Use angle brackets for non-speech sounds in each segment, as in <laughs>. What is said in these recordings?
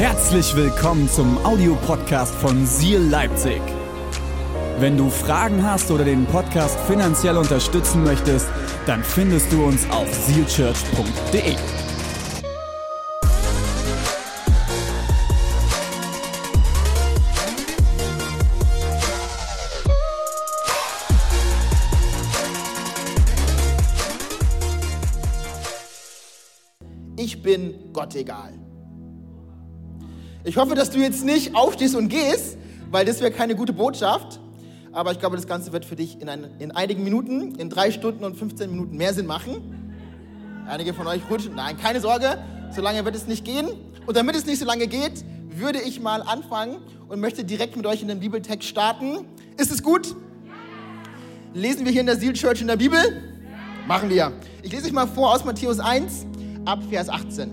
Herzlich willkommen zum Audiopodcast von Seal Leipzig. Wenn du Fragen hast oder den Podcast finanziell unterstützen möchtest, dann findest du uns auf sealchurch.de. Ich bin Gott egal. Ich hoffe, dass du jetzt nicht aufstehst und gehst, weil das wäre keine gute Botschaft. Aber ich glaube, das Ganze wird für dich in, ein, in einigen Minuten, in drei Stunden und 15 Minuten mehr Sinn machen. Einige von euch rutschen. Nein, keine Sorge, so lange wird es nicht gehen. Und damit es nicht so lange geht, würde ich mal anfangen und möchte direkt mit euch in den Bibeltext starten. Ist es gut? Lesen wir hier in der Seal Church in der Bibel? Machen wir. Ich lese euch mal vor aus Matthäus 1 ab Vers 18.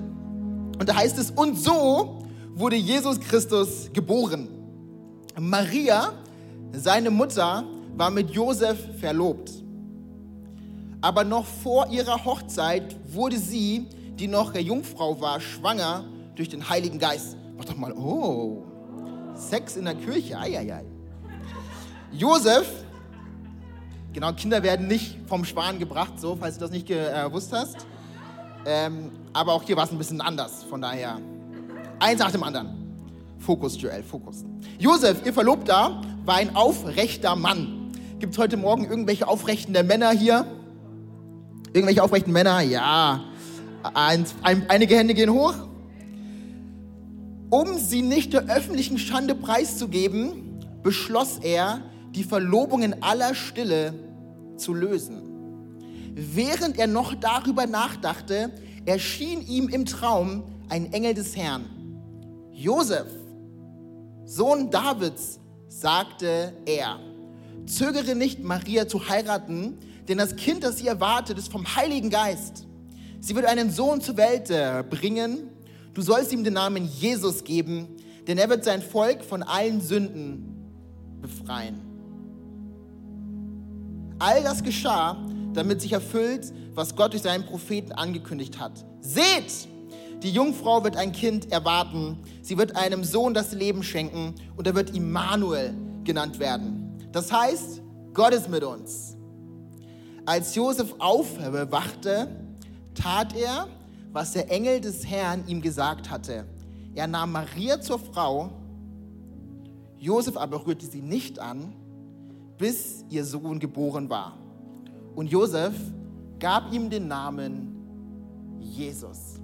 Und da heißt es, und so wurde Jesus Christus geboren. Maria, seine Mutter, war mit Josef verlobt. Aber noch vor ihrer Hochzeit wurde sie, die noch Jungfrau war, schwanger durch den Heiligen Geist. Mach doch mal, oh, Sex in der Kirche, eieiei. Josef, genau, Kinder werden nicht vom Schwan gebracht, so, falls du das nicht gewusst hast. Ähm, aber auch hier war es ein bisschen anders, von daher. Eins nach dem anderen. Fokus, Joel, Fokus. Josef, ihr Verlobter, war ein aufrechter Mann. Gibt es heute Morgen irgendwelche aufrechten Männer hier? Irgendwelche aufrechten Männer? Ja. Ein, ein, einige Hände gehen hoch. Um sie nicht der öffentlichen Schande preiszugeben, beschloss er, die Verlobung in aller Stille zu lösen. Während er noch darüber nachdachte, erschien ihm im Traum ein Engel des Herrn. Josef, Sohn Davids, sagte er, zögere nicht, Maria zu heiraten, denn das Kind, das sie erwartet, ist vom Heiligen Geist. Sie wird einen Sohn zur Welt äh, bringen. Du sollst ihm den Namen Jesus geben, denn er wird sein Volk von allen Sünden befreien. All das geschah, damit sich erfüllt, was Gott durch seinen Propheten angekündigt hat. Seht, die Jungfrau wird ein Kind erwarten. Sie wird einem Sohn das Leben schenken und er wird Immanuel genannt werden. Das heißt, Gott ist mit uns. Als Josef aufwachte, tat er, was der Engel des Herrn ihm gesagt hatte. Er nahm Maria zur Frau. Josef aber rührte sie nicht an, bis ihr Sohn geboren war. Und Josef gab ihm den Namen Jesus.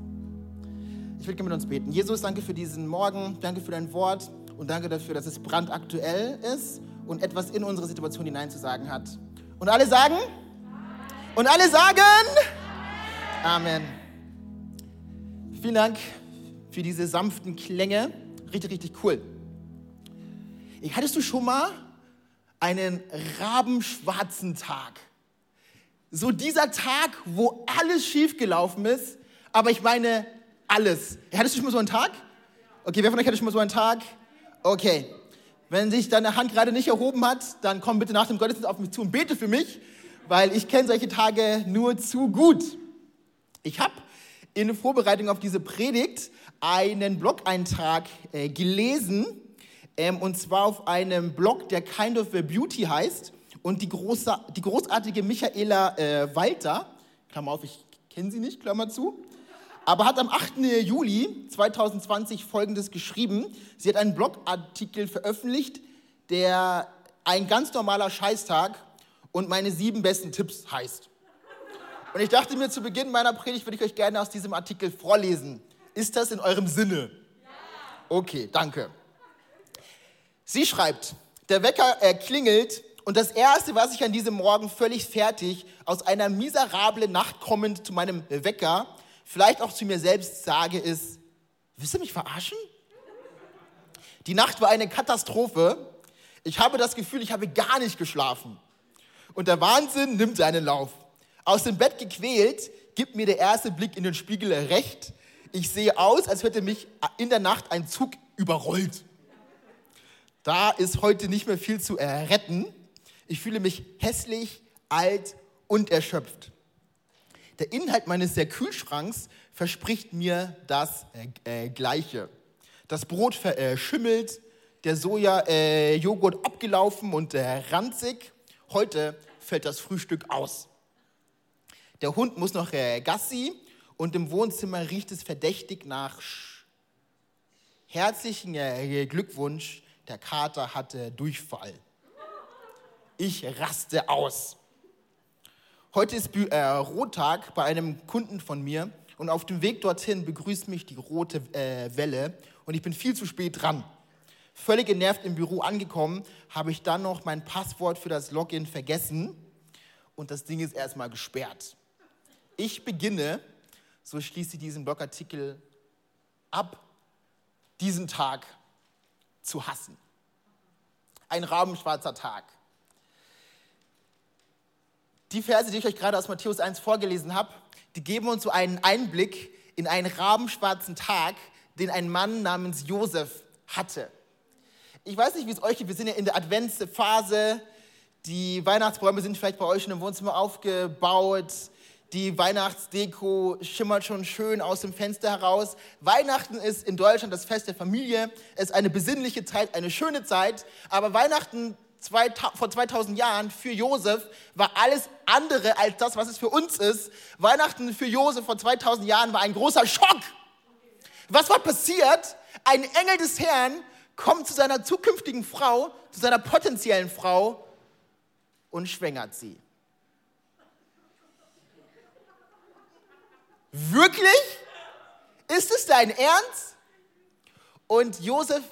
Ich will gerne mit uns beten. Jesus, danke für diesen Morgen, danke für dein Wort und danke dafür, dass es brandaktuell ist und etwas in unsere Situation hineinzusagen hat. Und alle sagen? Und alle sagen? Amen. Vielen Dank für diese sanften Klänge. Richtig, richtig cool. Hattest du schon mal einen rabenschwarzen Tag? So dieser Tag, wo alles schiefgelaufen ist, aber ich meine, alles. Hattest du schon mal so einen Tag? Okay, wer von euch hatte schon mal so einen Tag? Okay. Wenn sich deine Hand gerade nicht erhoben hat, dann komm bitte nach dem Gottesdienst auf mich zu und bete für mich, weil ich kenne solche Tage nur zu gut. Ich habe in Vorbereitung auf diese Predigt einen Blog-Eintrag äh, gelesen, ähm, und zwar auf einem Blog, der Kind of Beauty heißt, und die, große, die großartige Michaela äh, Walter, Klammer auf, ich kenne sie nicht, Klammer zu, aber hat am 8. Juli 2020 Folgendes geschrieben. Sie hat einen Blogartikel veröffentlicht, der ein ganz normaler Scheißtag und meine sieben besten Tipps heißt. Und ich dachte mir, zu Beginn meiner Predigt würde ich euch gerne aus diesem Artikel vorlesen. Ist das in eurem Sinne? Okay, danke. Sie schreibt, der Wecker äh, klingelt und das Erste, was ich an diesem Morgen völlig fertig aus einer miserablen Nacht kommend zu meinem Wecker vielleicht auch zu mir selbst sage, ist, willst du mich verarschen? Die Nacht war eine Katastrophe. Ich habe das Gefühl, ich habe gar nicht geschlafen. Und der Wahnsinn nimmt seinen Lauf. Aus dem Bett gequält, gibt mir der erste Blick in den Spiegel recht. Ich sehe aus, als hätte mich in der Nacht ein Zug überrollt. Da ist heute nicht mehr viel zu retten. Ich fühle mich hässlich, alt und erschöpft. Der Inhalt meines der Kühlschranks verspricht mir das äh, äh, Gleiche. das Brot verschimmelt, der Soja-Joghurt äh, abgelaufen und äh, ranzig. Heute fällt das Frühstück aus. Der Hund muss noch äh, Gassi und im Wohnzimmer riecht es verdächtig nach Sch Herzlichen äh, Glückwunsch, der Kater hatte Durchfall. Ich raste aus. Heute ist äh, Rottag bei einem Kunden von mir und auf dem Weg dorthin begrüßt mich die rote äh, Welle und ich bin viel zu spät dran. Völlig genervt im Büro angekommen, habe ich dann noch mein Passwort für das Login vergessen und das Ding ist erstmal gesperrt. Ich beginne, so schließe ich diesen Blogartikel ab, diesen Tag zu hassen. Ein rabenschwarzer Tag. Die Verse, die ich euch gerade aus Matthäus 1 vorgelesen habe, die geben uns so einen Einblick in einen rabenschwarzen Tag, den ein Mann namens Josef hatte. Ich weiß nicht, wie es euch geht. Wir sind ja in der Adventsphase. Die Weihnachtsbäume sind vielleicht bei euch schon im Wohnzimmer aufgebaut. Die Weihnachtsdeko schimmert schon schön aus dem Fenster heraus. Weihnachten ist in Deutschland das Fest der Familie. Es ist eine besinnliche Zeit, eine schöne Zeit. Aber Weihnachten vor 2000 Jahren für Josef war alles andere als das, was es für uns ist. Weihnachten für Josef vor 2000 Jahren war ein großer Schock. Was war passiert? Ein Engel des Herrn kommt zu seiner zukünftigen Frau, zu seiner potenziellen Frau und schwängert sie. Wirklich? Ist es dein Ernst? Und Josef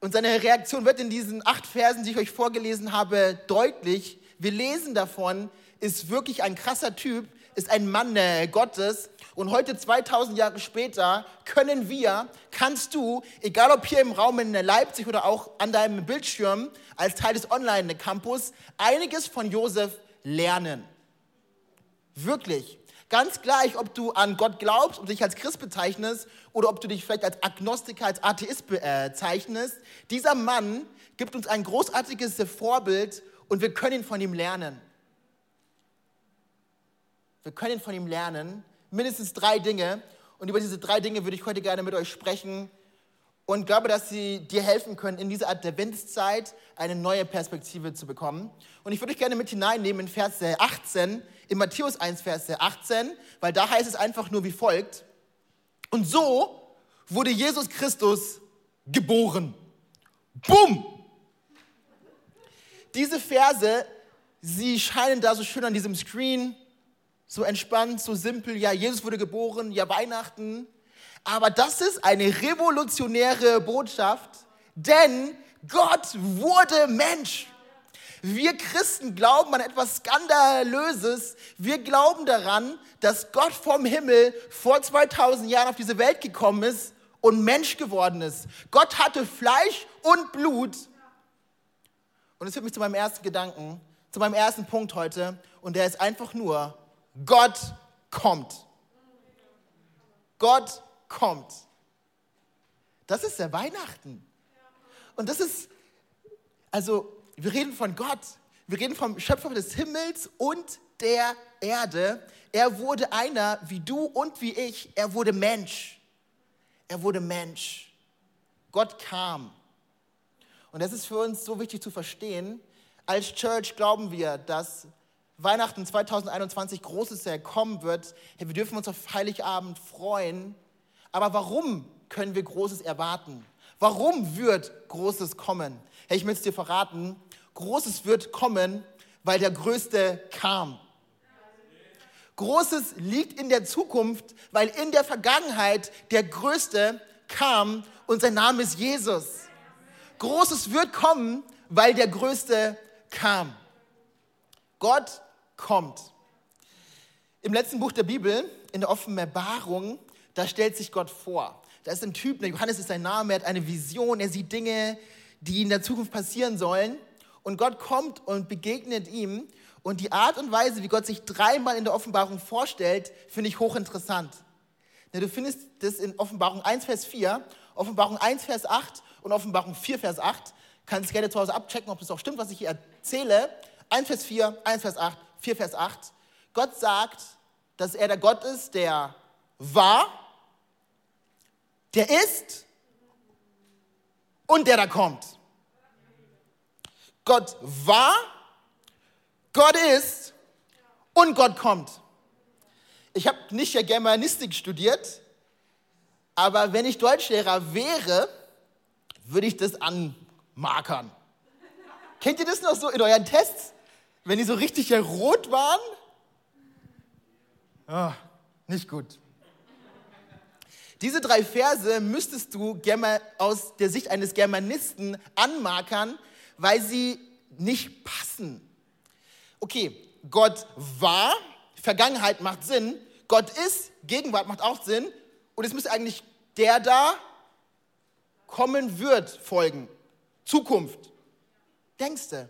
und seine Reaktion wird in diesen acht Versen, die ich euch vorgelesen habe, deutlich. Wir lesen davon, ist wirklich ein krasser Typ, ist ein Mann äh, Gottes. Und heute, 2000 Jahre später, können wir, kannst du, egal ob hier im Raum in Leipzig oder auch an deinem Bildschirm als Teil des Online-Campus, einiges von Josef lernen. Wirklich. Ganz gleich, ob du an Gott glaubst und dich als Christ bezeichnest oder ob du dich vielleicht als Agnostiker, als Atheist bezeichnest. Dieser Mann gibt uns ein großartiges Vorbild und wir können von ihm lernen. Wir können von ihm lernen. Mindestens drei Dinge. Und über diese drei Dinge würde ich heute gerne mit euch sprechen und glaube, dass sie dir helfen können, in dieser Adventszeit eine neue Perspektive zu bekommen. Und ich würde euch gerne mit hineinnehmen in Vers 18, in Matthäus 1, Vers 18, weil da heißt es einfach nur wie folgt. Und so wurde Jesus Christus geboren. Bumm! Diese Verse, sie scheinen da so schön an diesem Screen, so entspannt, so simpel. Ja, Jesus wurde geboren, ja, Weihnachten. Aber das ist eine revolutionäre Botschaft, denn Gott wurde Mensch. Wir Christen glauben an etwas Skandalöses. Wir glauben daran, dass Gott vom Himmel vor 2000 Jahren auf diese Welt gekommen ist und Mensch geworden ist. Gott hatte Fleisch und Blut. Und es führt mich zu meinem ersten Gedanken, zu meinem ersten Punkt heute. Und der ist einfach nur, Gott kommt. Gott kommt. Das ist der Weihnachten. Und das ist, also wir reden von Gott, wir reden vom Schöpfer des Himmels und der Erde. Er wurde einer wie du und wie ich, er wurde Mensch. Er wurde Mensch. Gott kam. Und das ist für uns so wichtig zu verstehen. Als Church glauben wir, dass Weihnachten 2021 Großes kommen wird. wir dürfen uns auf Heiligabend freuen aber warum können wir Großes erwarten? Warum wird Großes kommen? Hey, ich möchte es dir verraten. Großes wird kommen, weil der Größte kam. Großes liegt in der Zukunft, weil in der Vergangenheit der Größte kam und sein Name ist Jesus. Großes wird kommen, weil der Größte kam. Gott kommt. Im letzten Buch der Bibel, in der Offenbarung, da stellt sich Gott vor. Da ist ein Typ, Johannes ist sein Name, er hat eine Vision, er sieht Dinge, die in der Zukunft passieren sollen. Und Gott kommt und begegnet ihm. Und die Art und Weise, wie Gott sich dreimal in der Offenbarung vorstellt, finde ich hochinteressant. Du findest das in Offenbarung 1, Vers 4, Offenbarung 1, Vers 8 und Offenbarung 4, Vers 8. Kannst gerne zu Hause abchecken, ob das auch stimmt, was ich hier erzähle. 1, Vers 4, 1, Vers 8, 4, Vers 8. Gott sagt, dass er der Gott ist, der war, der ist und der da kommt. Gott war, Gott ist und Gott kommt. Ich habe nicht ja Germanistik studiert, aber wenn ich Deutschlehrer wäre, würde ich das anmarkern. Kennt ihr das noch so in euren Tests? Wenn die so richtig rot waren? Oh, nicht gut. Diese drei Verse müsstest du aus der Sicht eines Germanisten anmarkern, weil sie nicht passen. Okay, Gott war, Vergangenheit macht Sinn, Gott ist, Gegenwart macht auch Sinn und es müsste eigentlich der da kommen wird folgen. Zukunft. Denkst du?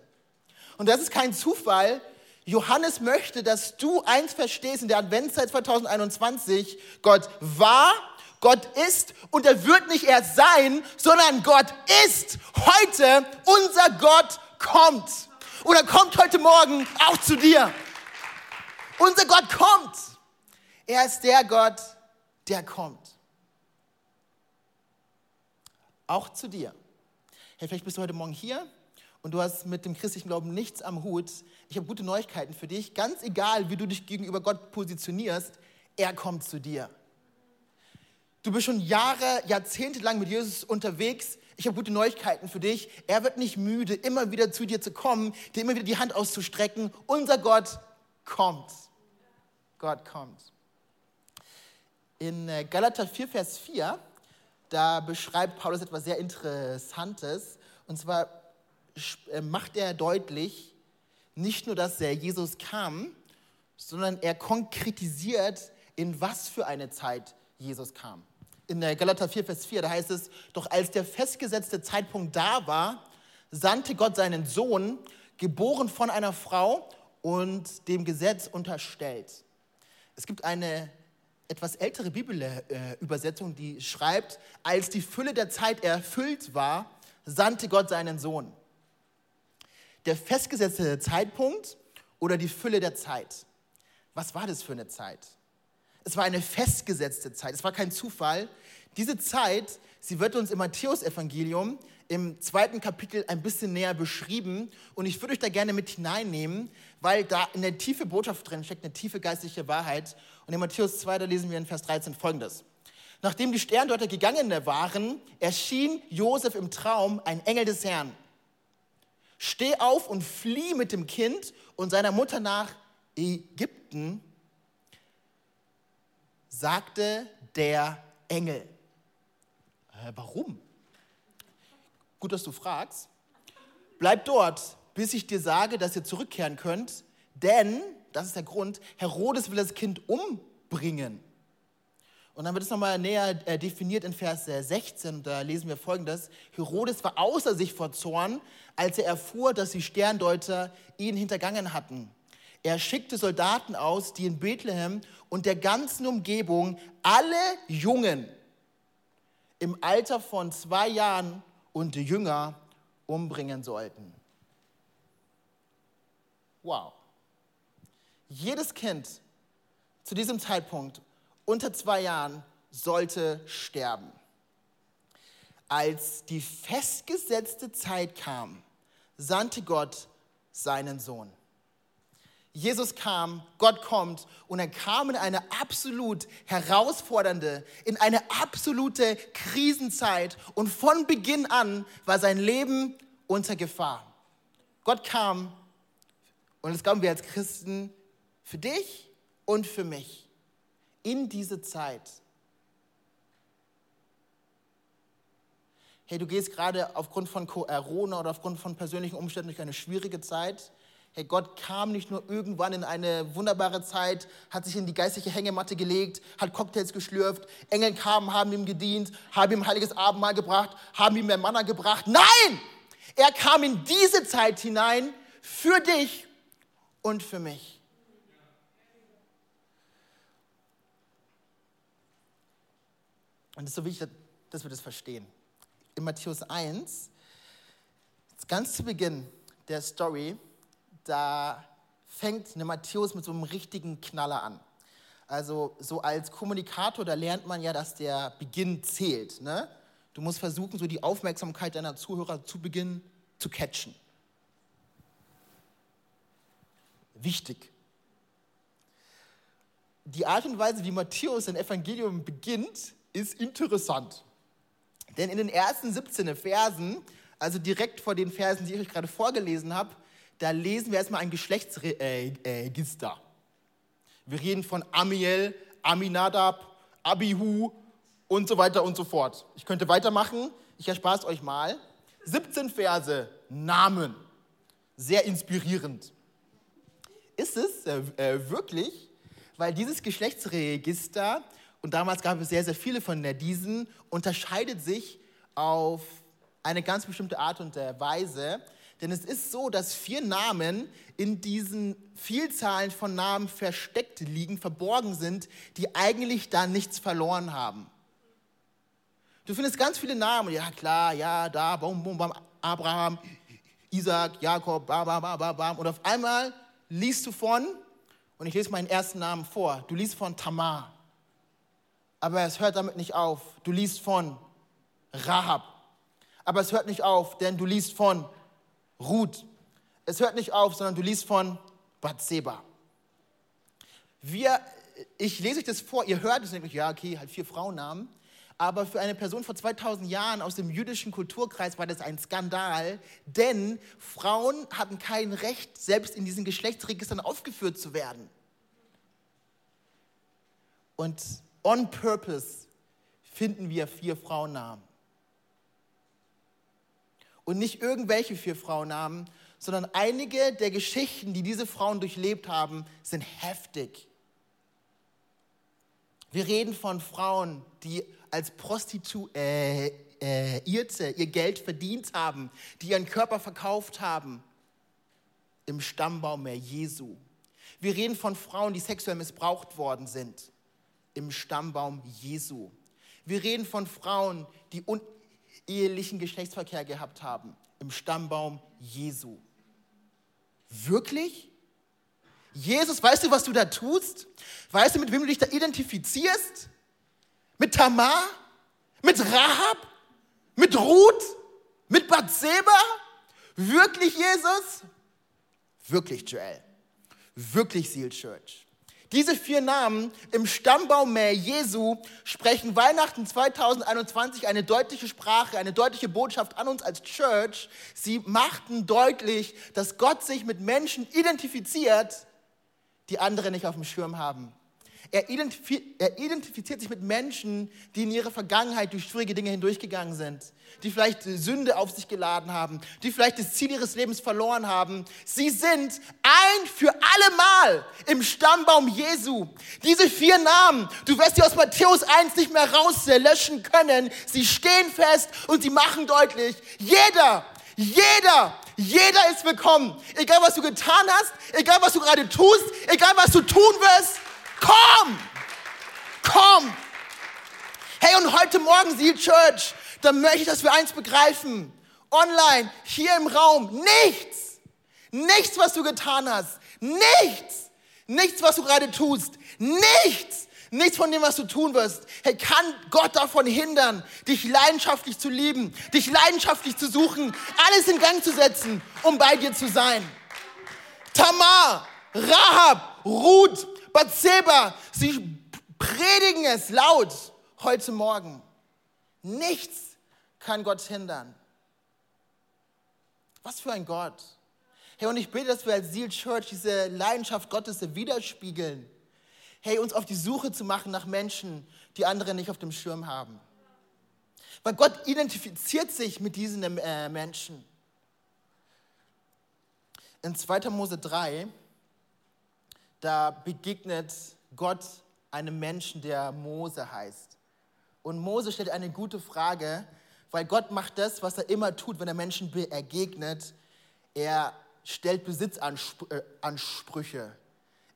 Und das ist kein Zufall. Johannes möchte, dass du eins verstehst in der Adventszeit 2021. Gott war, Gott ist und er wird nicht erst sein, sondern Gott ist heute. Unser Gott kommt. Oder kommt heute Morgen auch zu dir. Unser Gott kommt. Er ist der Gott, der kommt. Auch zu dir. Hey, vielleicht bist du heute Morgen hier und du hast mit dem christlichen Glauben nichts am Hut. Ich habe gute Neuigkeiten für dich. Ganz egal, wie du dich gegenüber Gott positionierst, er kommt zu dir. Du bist schon Jahre, Jahrzehnte lang mit Jesus unterwegs. Ich habe gute Neuigkeiten für dich. Er wird nicht müde, immer wieder zu dir zu kommen, dir immer wieder die Hand auszustrecken. Unser Gott kommt. Gott kommt. In äh, Galater 4, Vers 4 da beschreibt Paulus etwas sehr Interessantes. Und zwar äh, macht er deutlich, nicht nur, dass Jesus kam, sondern er konkretisiert, in was für eine Zeit Jesus kam. In der Galater 4, Vers 4, da heißt es, doch als der festgesetzte Zeitpunkt da war, sandte Gott seinen Sohn, geboren von einer Frau und dem Gesetz unterstellt. Es gibt eine etwas ältere Bibelübersetzung, die schreibt, als die Fülle der Zeit erfüllt war, sandte Gott seinen Sohn. Der festgesetzte Zeitpunkt oder die Fülle der Zeit. Was war das für eine Zeit? Es war eine festgesetzte Zeit, es war kein Zufall. Diese Zeit, sie wird uns im Matthäusevangelium im zweiten Kapitel ein bisschen näher beschrieben und ich würde euch da gerne mit hineinnehmen, weil da eine tiefe Botschaft drin steckt, eine tiefe geistliche Wahrheit. Und in Matthäus 2, da lesen wir in Vers 13 folgendes. Nachdem die Sterndeuter gegangen waren, erschien Josef im Traum ein Engel des Herrn. Steh auf und flieh mit dem Kind und seiner Mutter nach Ägypten, sagte der Engel. Äh, warum? Gut, dass du fragst. Bleib dort, bis ich dir sage, dass ihr zurückkehren könnt, denn, das ist der Grund, Herodes will das Kind umbringen. Und dann wird es nochmal näher äh, definiert in Vers 16, da lesen wir folgendes. Herodes war außer sich vor Zorn, als er erfuhr, dass die Sterndeuter ihn hintergangen hatten. Er schickte Soldaten aus, die in Bethlehem und der ganzen Umgebung alle Jungen im Alter von zwei Jahren und Jünger umbringen sollten. Wow. Jedes Kind zu diesem Zeitpunkt unter zwei Jahren sollte sterben. Als die festgesetzte Zeit kam, sandte Gott seinen Sohn. Jesus kam, Gott kommt und er kam in eine absolut herausfordernde, in eine absolute Krisenzeit und von Beginn an war sein Leben unter Gefahr. Gott kam und das glauben wir als Christen für dich und für mich in diese Zeit. Hey, du gehst gerade aufgrund von Corona oder aufgrund von persönlichen Umständen durch eine schwierige Zeit. Hey, Gott kam nicht nur irgendwann in eine wunderbare Zeit, hat sich in die geistliche Hängematte gelegt, hat Cocktails geschlürft, Engel kamen, haben ihm gedient, haben ihm heiliges Abendmahl gebracht, haben ihm mehr Manna gebracht. Nein! Er kam in diese Zeit hinein für dich und für mich. Und es ist so wichtig, dass wir das verstehen. In Matthäus 1, ganz zu Beginn der Story, da fängt eine Matthäus mit so einem richtigen Knaller an. Also so als Kommunikator, da lernt man ja, dass der Beginn zählt. Ne? Du musst versuchen, so die Aufmerksamkeit deiner Zuhörer zu Beginn zu catchen. Wichtig. Die Art und Weise, wie Matthäus sein Evangelium beginnt, ist interessant. Denn in den ersten 17 Versen, also direkt vor den Versen, die ich euch gerade vorgelesen habe, da lesen wir erstmal ein Geschlechtsregister. Wir reden von Amiel, Aminadab, Abihu und so weiter und so fort. Ich könnte weitermachen, ich erspare es euch mal. 17 Verse, Namen. Sehr inspirierend. Ist es äh, äh, wirklich, weil dieses Geschlechtsregister, und damals gab es sehr, sehr viele von diesen, unterscheidet sich auf eine ganz bestimmte Art und Weise. Denn es ist so, dass vier Namen in diesen Vielzahlen von Namen versteckt liegen, verborgen sind, die eigentlich da nichts verloren haben. Du findest ganz viele Namen, ja klar, ja, da, bum, bum, bum, Abraham, Isaac, Jakob, bam, bam, bam, bam. Und auf einmal liest du von, und ich lese meinen ersten Namen vor, du liest von Tamar. Aber es hört damit nicht auf. Du liest von Rahab. Aber es hört nicht auf, denn du liest von Ruth. Es hört nicht auf, sondern du liest von Bathseba. Wir, ich lese euch das vor, ihr hört es nämlich, ja, okay, halt vier Frauennamen. Aber für eine Person vor 2000 Jahren aus dem jüdischen Kulturkreis war das ein Skandal, denn Frauen hatten kein Recht, selbst in diesen Geschlechtsregistern aufgeführt zu werden. Und on purpose finden wir vier Frauennamen. Und nicht irgendwelche vier Frauennamen, sondern einige der Geschichten, die diese Frauen durchlebt haben, sind heftig. Wir reden von Frauen, die als Prostituierte äh, ihr Geld verdient haben, die ihren Körper verkauft haben im Stammbaum Jesu. Wir reden von Frauen, die sexuell missbraucht worden sind im Stammbaum Jesu. Wir reden von Frauen, die ehelichen Geschlechtsverkehr gehabt haben im Stammbaum Jesu. Wirklich? Jesus, weißt du, was du da tust? Weißt du, mit wem du dich da identifizierst? Mit Tamar? Mit Rahab? Mit Ruth? Mit Bathseba? Wirklich, Jesus? Wirklich, Joel. Wirklich, Seal Church. Diese vier Namen im Stammbaum Jesu sprechen Weihnachten 2021 eine deutliche Sprache, eine deutliche Botschaft an uns als Church. Sie machten deutlich, dass Gott sich mit Menschen identifiziert, die andere nicht auf dem Schirm haben. Er, identifiz er identifiziert sich mit Menschen, die in ihrer Vergangenheit durch schwierige Dinge hindurchgegangen sind, die vielleicht Sünde auf sich geladen haben, die vielleicht das Ziel ihres Lebens verloren haben. Sie sind ein für alle Mal im Stammbaum Jesu. Diese vier Namen, du wirst sie aus Matthäus 1 nicht mehr rauslöschen können. Sie stehen fest und sie machen deutlich, jeder, jeder, jeder ist willkommen. Egal was du getan hast, egal was du gerade tust, egal was du tun wirst, Komm! Komm! Hey, und heute Morgen, Seal Church, da möchte ich, dass wir eins begreifen. Online, hier im Raum, nichts. Nichts, was du getan hast. Nichts. Nichts, was du gerade tust. Nichts. Nichts von dem, was du tun wirst, hey, kann Gott davon hindern, dich leidenschaftlich zu lieben, dich leidenschaftlich zu suchen, alles in Gang zu setzen, um bei dir zu sein. Tamar, Rahab, Ruth, Bathseba, sie predigen es laut heute Morgen. Nichts kann Gott hindern. Was für ein Gott. Hey, und ich bete, dass wir als Seal Church diese Leidenschaft Gottes widerspiegeln. Hey, uns auf die Suche zu machen nach Menschen, die andere nicht auf dem Schirm haben. Weil Gott identifiziert sich mit diesen äh, Menschen. In 2. Mose 3 da begegnet Gott einem Menschen, der Mose heißt. Und Mose stellt eine gute Frage, weil Gott macht das, was er immer tut, wenn er Menschen begegnet. Er stellt Besitzansprüche.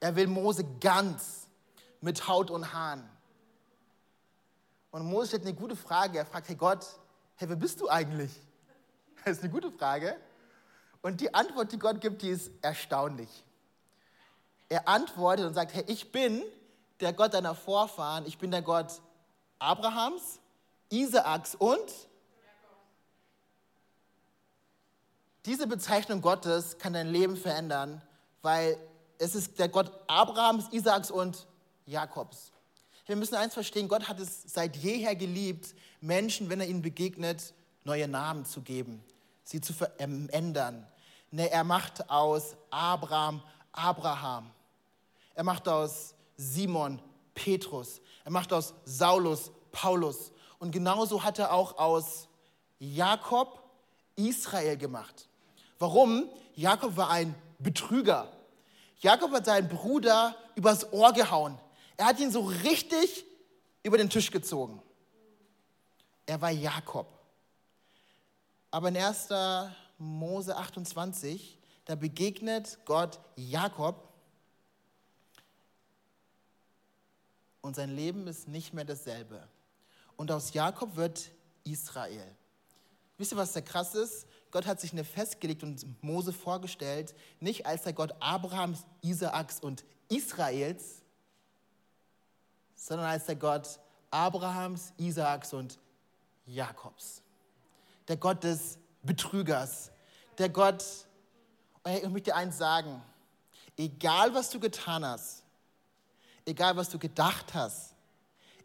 Er will Mose ganz mit Haut und Haaren. Und Mose stellt eine gute Frage. Er fragt, hey Gott, hey, wer bist du eigentlich? <laughs> Das ist eine gute Frage. Und die Antwort, die Gott gibt, die ist erstaunlich er antwortet und sagt, hey, ich bin der Gott deiner Vorfahren, ich bin der Gott Abrahams, Isaaks und diese Bezeichnung Gottes kann dein Leben verändern, weil es ist der Gott Abrahams, Isaaks und Jakobs. Wir müssen eins verstehen, Gott hat es seit jeher geliebt, Menschen, wenn er ihnen begegnet, neue Namen zu geben, sie zu verändern. Ne, er macht aus Abraham Abraham. Er macht aus Simon Petrus. Er macht aus Saulus Paulus. Und genauso hat er auch aus Jakob Israel gemacht. Warum? Jakob war ein Betrüger. Jakob hat seinen Bruder übers Ohr gehauen. Er hat ihn so richtig über den Tisch gezogen. Er war Jakob. Aber in 1. Mose 28, da begegnet Gott Jakob und sein Leben ist nicht mehr dasselbe. Und aus Jakob wird Israel. Wisst ihr, was da krass ist? Gott hat sich eine festgelegt und Mose vorgestellt, nicht als der Gott Abrahams, Isaaks und Israels, sondern als der Gott Abrahams, Isaaks und Jakobs. Der Gott des Betrügers. Der Gott, ich möchte dir eins sagen, egal was du getan hast, egal was du gedacht hast,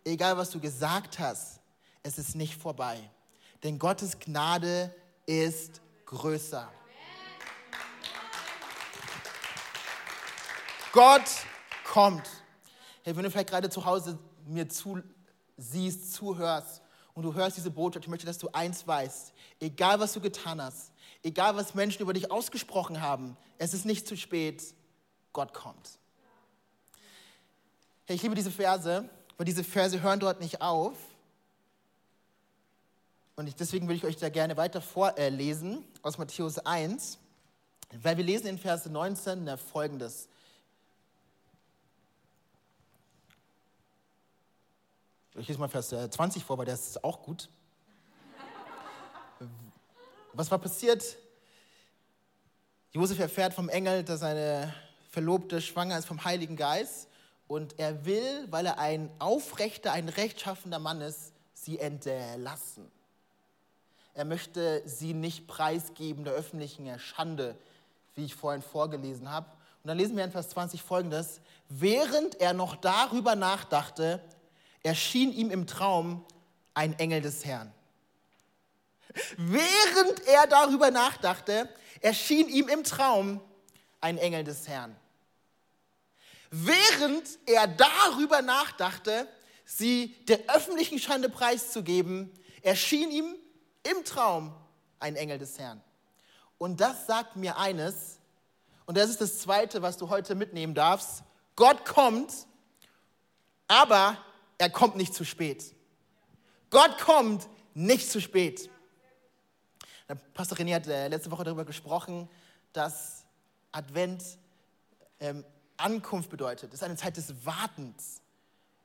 egal was du gesagt hast, es ist nicht vorbei. Denn Gottes Gnade ist größer. Gott kommt. Hey, wenn du vielleicht gerade zu Hause mir zu siehst, zuhörst und du hörst diese Botschaft, ich möchte, dass du eins weißt. Egal, was du getan hast, egal, was Menschen über dich ausgesprochen haben, es ist nicht zu spät. Gott kommt. Hey, ich liebe diese Verse, weil diese Verse hören dort nicht auf, und ich, deswegen würde ich euch da gerne weiter vorlesen äh, aus Matthäus 1, weil wir lesen in Vers 19 ne, folgendes. Ich lese mal Vers 20 äh, vor, weil der ist auch gut. Was war passiert? Josef erfährt vom Engel, dass seine Verlobte schwanger ist vom Heiligen Geist und er will, weil er ein aufrechter, ein rechtschaffender Mann ist, sie entlassen. Er möchte sie nicht preisgeben der öffentlichen Schande, wie ich vorhin vorgelesen habe. Und dann lesen wir in Vers 20 folgendes. Während er noch darüber nachdachte, erschien ihm im Traum ein Engel des Herrn. Während er darüber nachdachte, erschien ihm im Traum ein Engel des Herrn. Während er darüber nachdachte, sie der öffentlichen Schande preiszugeben, erschien ihm im Traum ein Engel des Herrn. Und das sagt mir eines, und das ist das Zweite, was du heute mitnehmen darfst. Gott kommt, aber er kommt nicht zu spät. Gott kommt nicht zu spät. Pastor René hat äh, letzte Woche darüber gesprochen, dass Advent ähm, Ankunft bedeutet. Es ist eine Zeit des Wartens.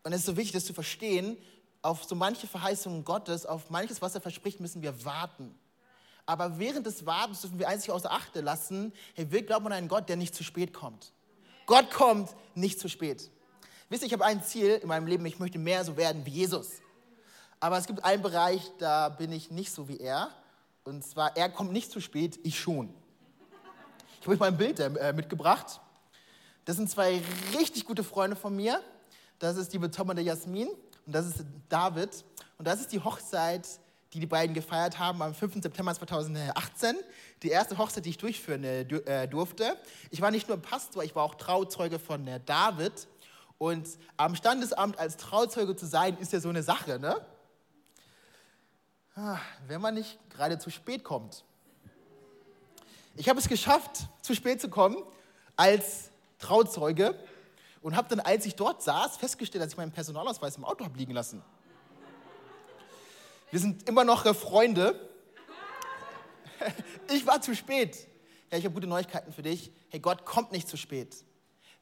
Und es ist so wichtig, das zu verstehen, auf so manche Verheißungen Gottes, auf manches, was er verspricht, müssen wir warten. Aber während des Wartens dürfen wir einzig außer Achte lassen, hey, wir glauben an einen Gott, der nicht zu spät kommt. Gott kommt nicht zu spät. Wisst ihr, ich habe ein Ziel in meinem Leben, ich möchte mehr so werden wie Jesus. Aber es gibt einen Bereich, da bin ich nicht so wie er. Und zwar, er kommt nicht zu spät, ich schon. Ich habe euch mal ein Bild äh, mitgebracht. Das sind zwei richtig gute Freunde von mir. Das ist die Tom der Jasmin und das ist David. Und das ist die Hochzeit, die die beiden gefeiert haben am 5. September 2018. Die erste Hochzeit, die ich durchführen äh, durfte. Ich war nicht nur Pastor, ich war auch Trauzeuge von äh, David. Und am Standesamt als Trauzeuge zu sein, ist ja so eine Sache, ne? Ah, wenn man nicht gerade zu spät kommt. Ich habe es geschafft, zu spät zu kommen als Trauzeuge und habe dann, als ich dort saß, festgestellt, dass ich meinen Personalausweis im Auto habe liegen lassen. Wir sind immer noch Freunde. <laughs> Ich war zu spät. Ja, ich habe gute Neuigkeiten für dich. Hey, Gott kommt nicht zu spät.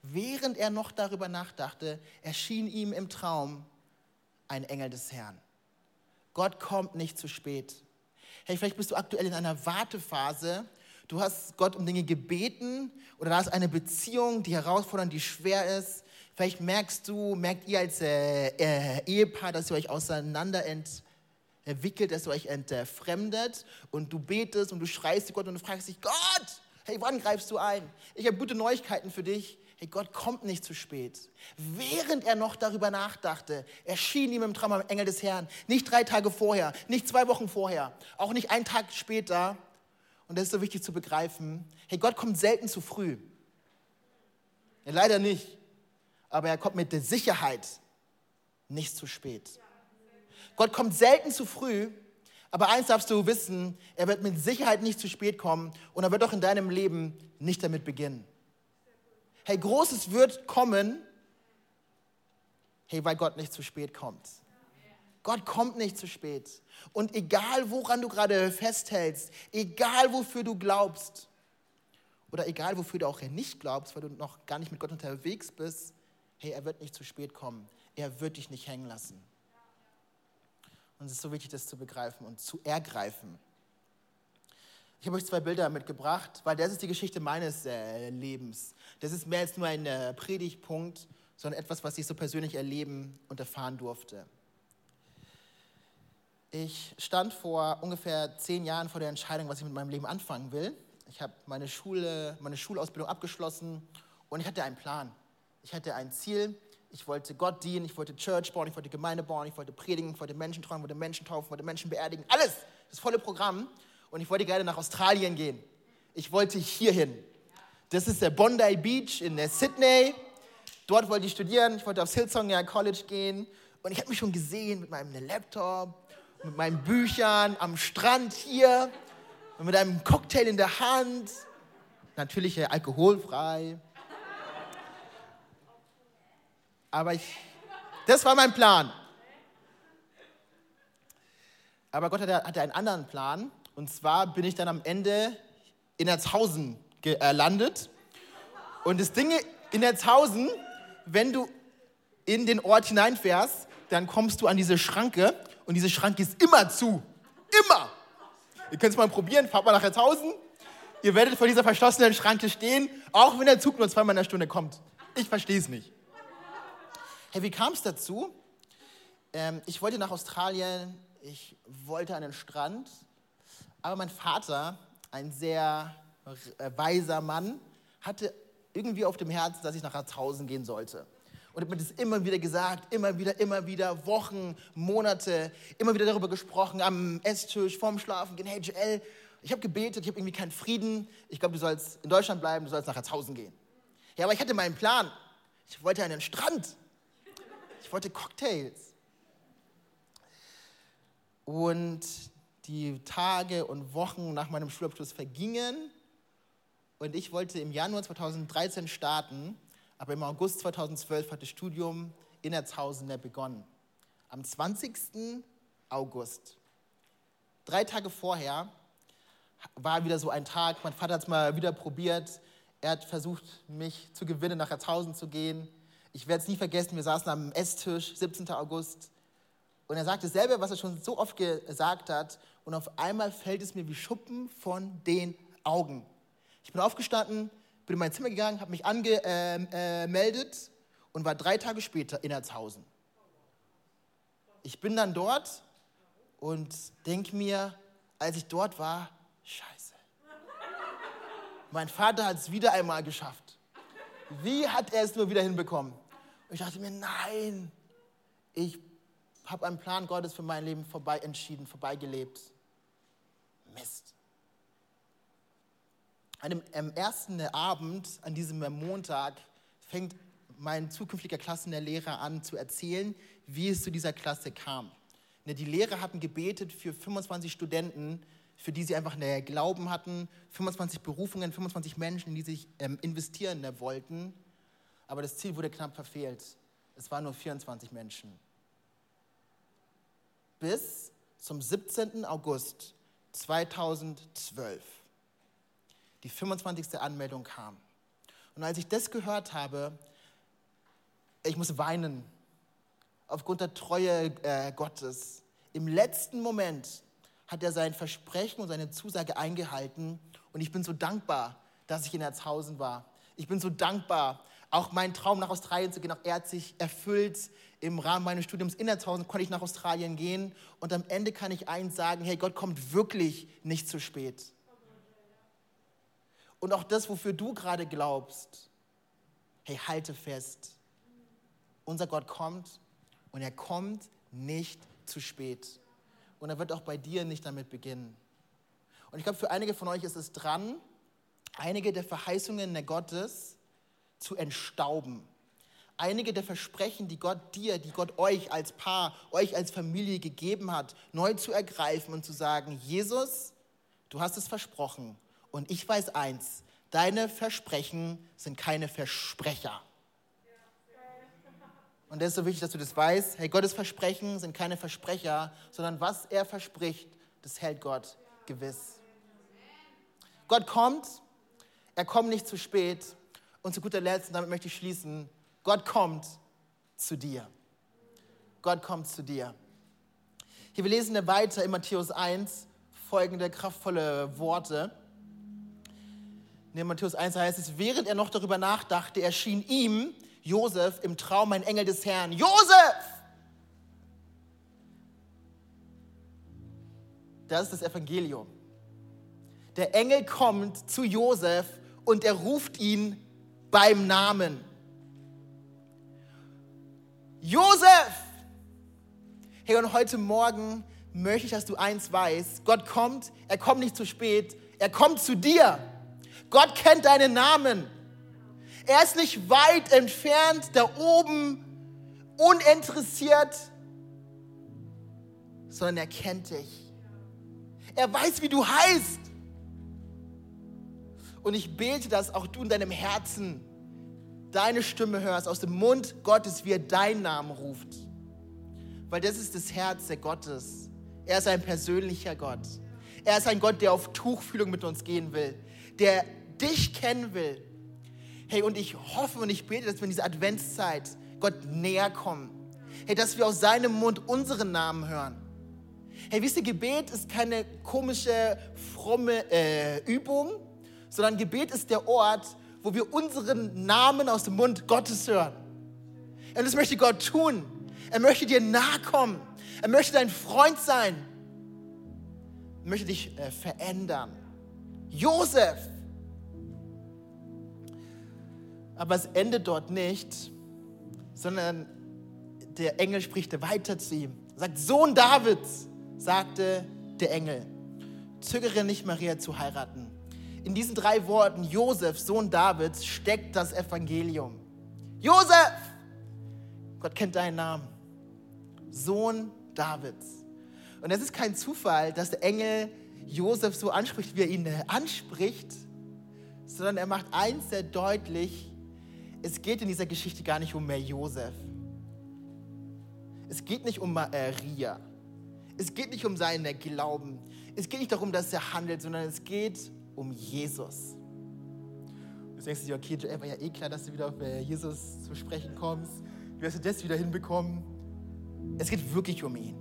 Während er noch darüber nachdachte, erschien ihm im Traum ein Engel des Herrn. Gott kommt nicht zu spät. Hey, vielleicht bist du aktuell in einer Wartephase du hast Gott um Dinge gebeten oder da ist eine Beziehung, die herausfordernd, die schwer ist. Vielleicht merkst du, merkt ihr als äh, äh, Ehepaar, dass ihr euch auseinander entwickelt, dass du euch entfremdet und du betest und du schreist zu Gott und du fragst dich, Gott, hey, wann greifst du ein? Ich habe gute Neuigkeiten für dich. Hey, Gott kommt nicht zu spät. Während er noch darüber nachdachte, erschien ihm im Traum am Engel des Herrn. Nicht drei Tage vorher, nicht zwei Wochen vorher, auch nicht einen Tag später. Und das ist so wichtig zu begreifen. Hey, Gott kommt selten zu früh. Ja, leider nicht. Aber er kommt mit der Sicherheit nicht zu spät. Gott kommt selten zu früh, aber eins darfst du wissen, er wird mit Sicherheit nicht zu spät kommen und er wird auch in deinem Leben nicht damit beginnen. Hey, Großes wird kommen, hey, weil Gott nicht zu spät kommt. Gott kommt nicht zu spät. Und egal, woran du gerade festhältst, egal, wofür du glaubst, oder egal, wofür du auch nicht glaubst, weil du noch gar nicht mit Gott unterwegs bist, hey, er wird nicht zu spät kommen. Er wird dich nicht hängen lassen. Und es ist so wichtig, das zu begreifen und zu ergreifen. Ich habe euch zwei Bilder mitgebracht, weil das ist die Geschichte meines äh, Lebens. Das ist mehr als nur ein äh, Predigtpunkt, sondern etwas, was ich so persönlich erleben und erfahren durfte. Ich stand vor ungefähr zehn Jahren vor der Entscheidung, was ich mit meinem Leben anfangen will. Ich habe meine, Schule, meine Schulausbildung abgeschlossen und ich hatte einen Plan. Ich hatte ein Ziel ich wollte Gott dienen, ich wollte Church bauen, ich wollte Gemeinde bauen, ich wollte predigen, ich wollte Menschen träumen, wollte Menschen taufen, ich wollte Menschen beerdigen. Alles, das volle Programm. Und ich wollte gerne nach Australien gehen. Ich wollte hierhin. Das ist der Bondi Beach in der Sydney. Dort wollte ich studieren. Ich wollte aufs Hillsong College gehen. Und ich habe mich schon gesehen mit meinem Laptop, mit meinen Büchern am Strand hier und mit einem Cocktail in der Hand. Natürlich alkoholfrei. Aber ich, das war mein Plan. Aber Gott hatte, hatte einen anderen Plan. Und zwar bin ich dann am Ende in Erzhausen gelandet. Äh, und das Ding in Erzhausen, wenn du in den Ort hineinfährst, dann kommst du an diese Schranke und diese Schranke ist immer zu. Immer. Ihr könnt es mal probieren, fahrt mal nach Erzhausen. Ihr werdet vor dieser verschlossenen Schranke stehen, auch wenn der Zug nur zweimal in der Stunde kommt. Ich verstehe es nicht. Hey, wie kam es dazu? Ähm, ich wollte nach Australien, ich wollte an den Strand, aber mein Vater, ein sehr äh, weiser Mann, hatte irgendwie auf dem Herzen, dass ich nach Ratzhausen gehen sollte. Und hat mir das immer wieder gesagt, immer wieder, immer wieder, Wochen, Monate, immer wieder darüber gesprochen, am Esstisch, vorm Schlafen gehen. Hey Joel, ich habe gebetet, ich habe irgendwie keinen Frieden. Ich glaube, du sollst in Deutschland bleiben, du sollst nach Ratzhausen gehen. Ja, aber ich hatte meinen Plan. Ich wollte den Strand. Ich wollte Cocktails. Und die Tage und Wochen nach meinem Schulabschluss vergingen und ich wollte im Januar 2013 starten, aber im August 2012 hat das Studium in Erzhausen begonnen. Am 20. August. Drei Tage vorher war wieder so ein Tag, mein Vater hat es mal wieder probiert. Er hat versucht, mich zu gewinnen, nach Erzhausen zu gehen. Ich werde es nie vergessen, wir saßen am Esstisch, 17. August, und er sagte dasselbe, was er schon so oft gesagt hat, und auf einmal fällt es mir wie Schuppen von den Augen. Ich bin aufgestanden, bin in mein Zimmer gegangen, habe mich angemeldet äh, und war drei Tage später in Erzhausen. Ich bin dann dort und denke mir, als ich dort war, scheiße. Mein Vater hat es wieder einmal geschafft. Wie hat er es nur wieder hinbekommen? Und ich dachte mir, nein, ich habe einen Plan Gottes für mein Leben vorbei entschieden, vorbeigelebt. Mist. An dem ersten Abend, an diesem Montag, fängt mein zukünftiger Klassenlehrer an zu erzählen, wie es zu dieser Klasse kam. Ne, die Lehrer hatten gebetet für 25 Studenten, für die sie einfach einen Glauben hatten, 25 Berufungen, 25 Menschen, die sich ähm, investieren ne, wollten. Aber das Ziel wurde knapp verfehlt. Es waren nur 24 Menschen. Bis zum 17. August 2012 die 25. Anmeldung kam. Und als ich das gehört habe, ich muss weinen aufgrund der Treue äh, Gottes. Im letzten Moment hat er sein Versprechen und seine Zusage eingehalten. Und ich bin so dankbar, dass ich in Erzhausen war. Ich bin so dankbar, Auch mein Traum nach Australien zu gehen, auch er hat sich erfüllt. Im Rahmen meines Studiums in 1000 konnte ich nach Australien gehen. Und am Ende kann ich eins sagen, hey, Gott kommt wirklich nicht zu spät. Und auch das, wofür du gerade glaubst, hey, halte fest. Unser Gott kommt und er kommt nicht zu spät. Und er wird auch bei dir nicht damit beginnen. Und ich glaube, für einige von euch ist es dran, einige der Verheißungen der Gottes zu entstauben. Einige der Versprechen, die Gott dir, die Gott euch als Paar, euch als Familie gegeben hat, neu zu ergreifen und zu sagen, Jesus, du hast es versprochen und ich weiß eins, deine Versprechen sind keine Versprecher. Und das ist so wichtig, dass du das weißt. Hey, Gottes Versprechen sind keine Versprecher, sondern was er verspricht, das hält Gott gewiss. Gott kommt, er kommt nicht zu spät. Und zu guter Letzt, und damit möchte ich schließen, Gott kommt zu dir. Gott kommt zu dir. Hier, wir lesen weiter in Matthäus 1 folgende kraftvolle Worte. In Matthäus 1 heißt es, während er noch darüber nachdachte, erschien ihm Josef im Traum ein Engel des Herrn. Josef! Das ist das Evangelium. Der Engel kommt zu Josef und er ruft ihn beim Namen. Josef! Hey, und heute Morgen möchte ich, dass du eins weißt. Gott kommt, er kommt nicht zu spät, er kommt zu dir. Gott kennt deinen Namen. Er ist nicht weit entfernt, da oben, uninteressiert, sondern er kennt dich. Er weiß, wie du heißt. Und ich bete, dass auch du in deinem Herzen deine Stimme hörst, aus dem Mund Gottes, wie er deinen Namen ruft. Weil das ist das Herz der Gottes. Er ist ein persönlicher Gott. Er ist ein Gott, der auf Tuchfühlung mit uns gehen will, der dich kennen will. Hey, und ich hoffe und ich bete, dass wir in dieser Adventszeit Gott näher kommen. Hey, dass wir aus seinem Mund unseren Namen hören. Hey, wisst ihr, Gebet ist keine komische, fromme äh, Übung, sondern Gebet ist der Ort, wo wir unseren Namen aus dem Mund Gottes hören. Und das möchte Gott tun. Er möchte dir nahe kommen. Er möchte dein Freund sein. Er möchte dich äh, verändern. Josef. Aber es endet dort nicht, sondern der Engel spricht weiter zu ihm. Sagt, Sohn Davids, sagte der Engel, zögere nicht, Maria zu heiraten in diesen drei Worten, Josef, Sohn Davids, steckt das Evangelium. Josef! Gott kennt deinen Namen. Sohn Davids. Und es ist kein Zufall, dass der Engel Josef so anspricht, wie er ihn anspricht, sondern er macht eins sehr deutlich, es geht in dieser Geschichte gar nicht um mehr Josef. Es geht nicht um Maria. Es geht nicht um seinen Glauben. Es geht nicht darum, dass er handelt, sondern es geht um Jesus. Du denkst dir, okay, Joel, war ja eh klar, dass du wieder auf äh, Jesus zu sprechen kommst. Wie hast du das wieder hinbekommen? Es geht wirklich um ihn.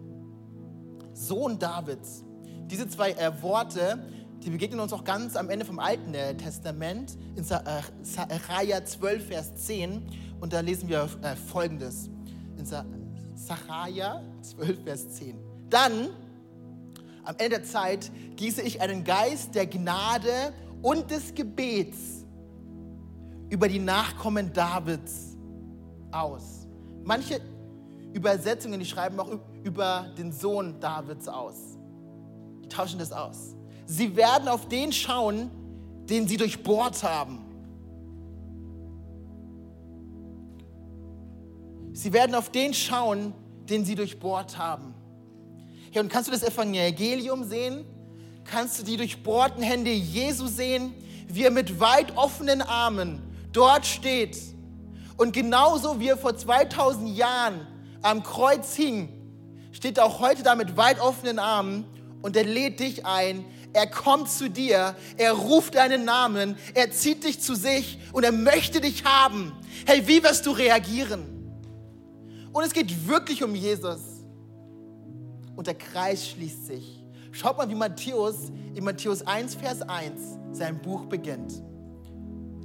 Sohn Davids. Diese zwei äh, Worte, die begegnen uns auch ganz am Ende vom Alten äh, Testament, in Sacharja 12, Vers 10. Und da lesen wir äh, folgendes. In Sacharja 12, Vers 10. Dann am Ende der Zeit gieße ich einen Geist der Gnade und des Gebets über die Nachkommen Davids aus. Manche Übersetzungen, die schreiben auch über den Sohn Davids aus. Die tauschen das aus. Sie werden auf den schauen, den sie durchbohrt haben. Sie werden auf den schauen, den sie durchbohrt haben. Hey, und kannst du das Evangelium sehen? Kannst du die durchbohrten Hände Jesu sehen, wie er mit weit offenen Armen dort steht? Und genauso wie er vor 2000 Jahren am Kreuz hing, steht er auch heute da mit weit offenen Armen und er lädt dich ein. Er kommt zu dir, er ruft deinen Namen, er zieht dich zu sich und er möchte dich haben. Hey, wie wirst du reagieren? Und es geht wirklich um Jesus und der Kreis schließt sich. Schaut mal, wie Matthäus in Matthäus 1, Vers 1 sein Buch beginnt.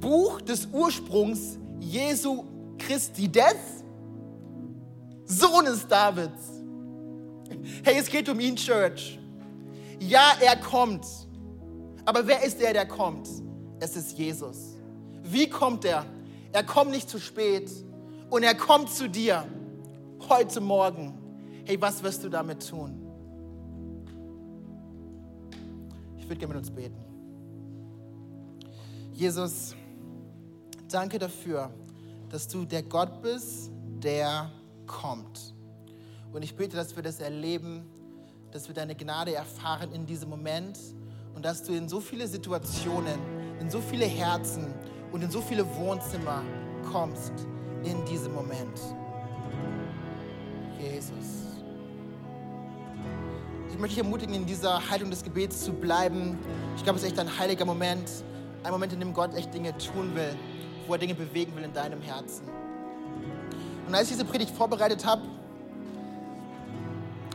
Buch des Ursprungs Jesu Christi, des Sohnes Davids. Hey, es geht um ihn, Church. Ja, er kommt. Aber wer ist der, der kommt? Es ist Jesus. Wie kommt er? Er kommt nicht zu spät und er kommt zu dir heute Morgen. Hey, was wirst du damit tun? Ich würde gerne mit uns beten. Jesus, danke dafür, dass du der Gott bist, der kommt. Und ich bete, dass wir das erleben, dass wir deine Gnade erfahren in diesem Moment und dass du in so viele Situationen, in so viele Herzen und in so viele Wohnzimmer kommst in diesem Moment. Jesus. Ich möchte dich ermutigen, in dieser Haltung des Gebets zu bleiben. Ich glaube, es ist echt ein heiliger Moment, ein Moment, in dem Gott echt Dinge tun will, wo er Dinge bewegen will in deinem Herzen. Und als ich diese Predigt vorbereitet habe,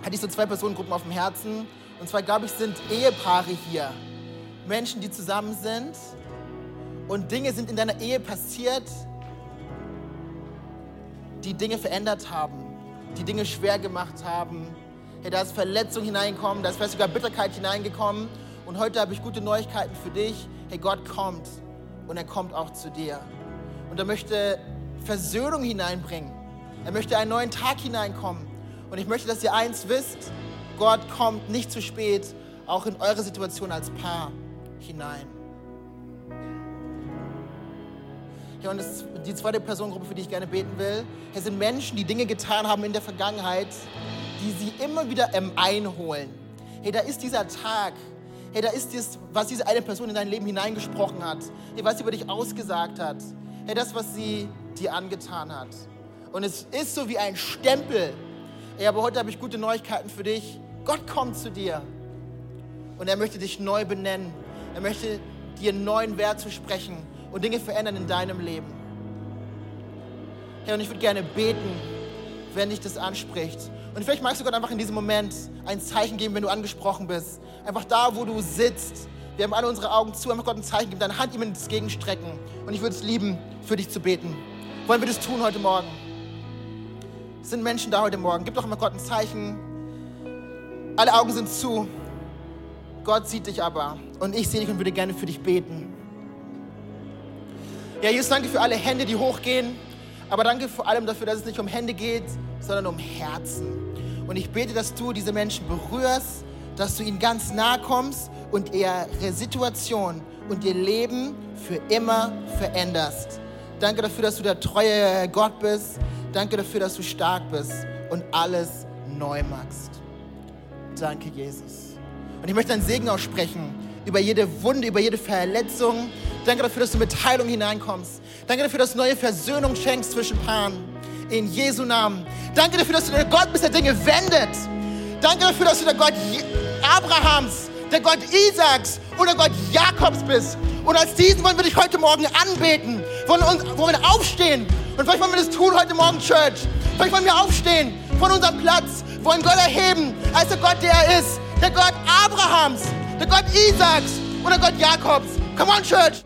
hatte ich so zwei Personengruppen auf dem Herzen. Und zwar, glaube ich, sind Ehepaare hier. Menschen, die zusammen sind. Und Dinge sind in deiner Ehe passiert, die Dinge verändert haben, die Dinge schwer gemacht haben. Hey, da ist Verletzung hineingekommen, da ist vielleicht sogar Bitterkeit hineingekommen. Und heute habe ich gute Neuigkeiten für dich. Hey, Gott kommt und er kommt auch zu dir. Und er möchte Versöhnung hineinbringen. Er möchte einen neuen Tag hineinkommen. Und ich möchte, dass ihr eins wisst, Gott kommt nicht zu spät, auch in eure Situation als Paar hinein. Ja, und das, die zweite Personengruppe, für die ich gerne beten will, es sind Menschen, die Dinge getan haben in der Vergangenheit, die sie immer wieder ähm, einholen. Hey, da ist dieser Tag. Hey, da ist das, was diese eine Person in dein Leben hineingesprochen hat. Hey, was sie über dich ausgesagt hat. Hey, das, was sie dir angetan hat. Und es ist so wie ein Stempel, Ey, aber heute habe ich gute Neuigkeiten für dich. Gott kommt zu dir und er möchte dich neu benennen. Er möchte dir neuen Wert zu sprechen und Dinge verändern in deinem Leben. Herr, und ich würde gerne beten, wenn dich das anspricht. Und vielleicht magst du Gott einfach in diesem Moment ein Zeichen geben, wenn du angesprochen bist. Einfach da, wo du sitzt. Wir haben alle unsere Augen zu, einfach Gott ein Zeichen geben, deine Hand ihm entgegenstrecken. Und ich würde es lieben, für dich zu beten. Wollen wir das tun heute Morgen? Sind Menschen da heute Morgen. Gib doch mal Gott ein Zeichen. Alle Augen sind zu. Gott sieht dich aber. Und ich sehe dich und würde gerne für dich beten. Ja, Jesus, danke für alle Hände, die hochgehen. Aber danke vor allem dafür, dass es nicht um Hände geht, sondern um Herzen. Und ich bete, dass du diese Menschen berührst, dass du ihnen ganz nahe kommst und ihre Situation und ihr Leben für immer veränderst. Danke dafür, dass du der treue Gott bist, Danke dafür, dass du stark bist und alles neu machst. Danke, Jesus. Und ich möchte einen Segen aussprechen über jede Wunde, über jede Verletzung. Danke dafür, dass du mit Heilung hineinkommst. Danke dafür, dass du neue Versöhnung schenkst zwischen Paaren. In Jesu Namen. Danke dafür, dass du der Gott bist, der Dinge wendet. Danke dafür, dass du der Gott Abrahams, der Gott Isaaks und der Gott Jakobs bist. Und als diesen wollen wir dich heute Morgen anbeten, wollen, uns, wollen wir aufstehen und vielleicht wollen wir das tun heute Morgen, Church. Vielleicht wollen wir aufstehen von unserem Platz, wollen Gott erheben als der Gott, der er ist. Der Gott Abrahams, der Gott Isaaks und der Gott Jakobs. Come on, Church.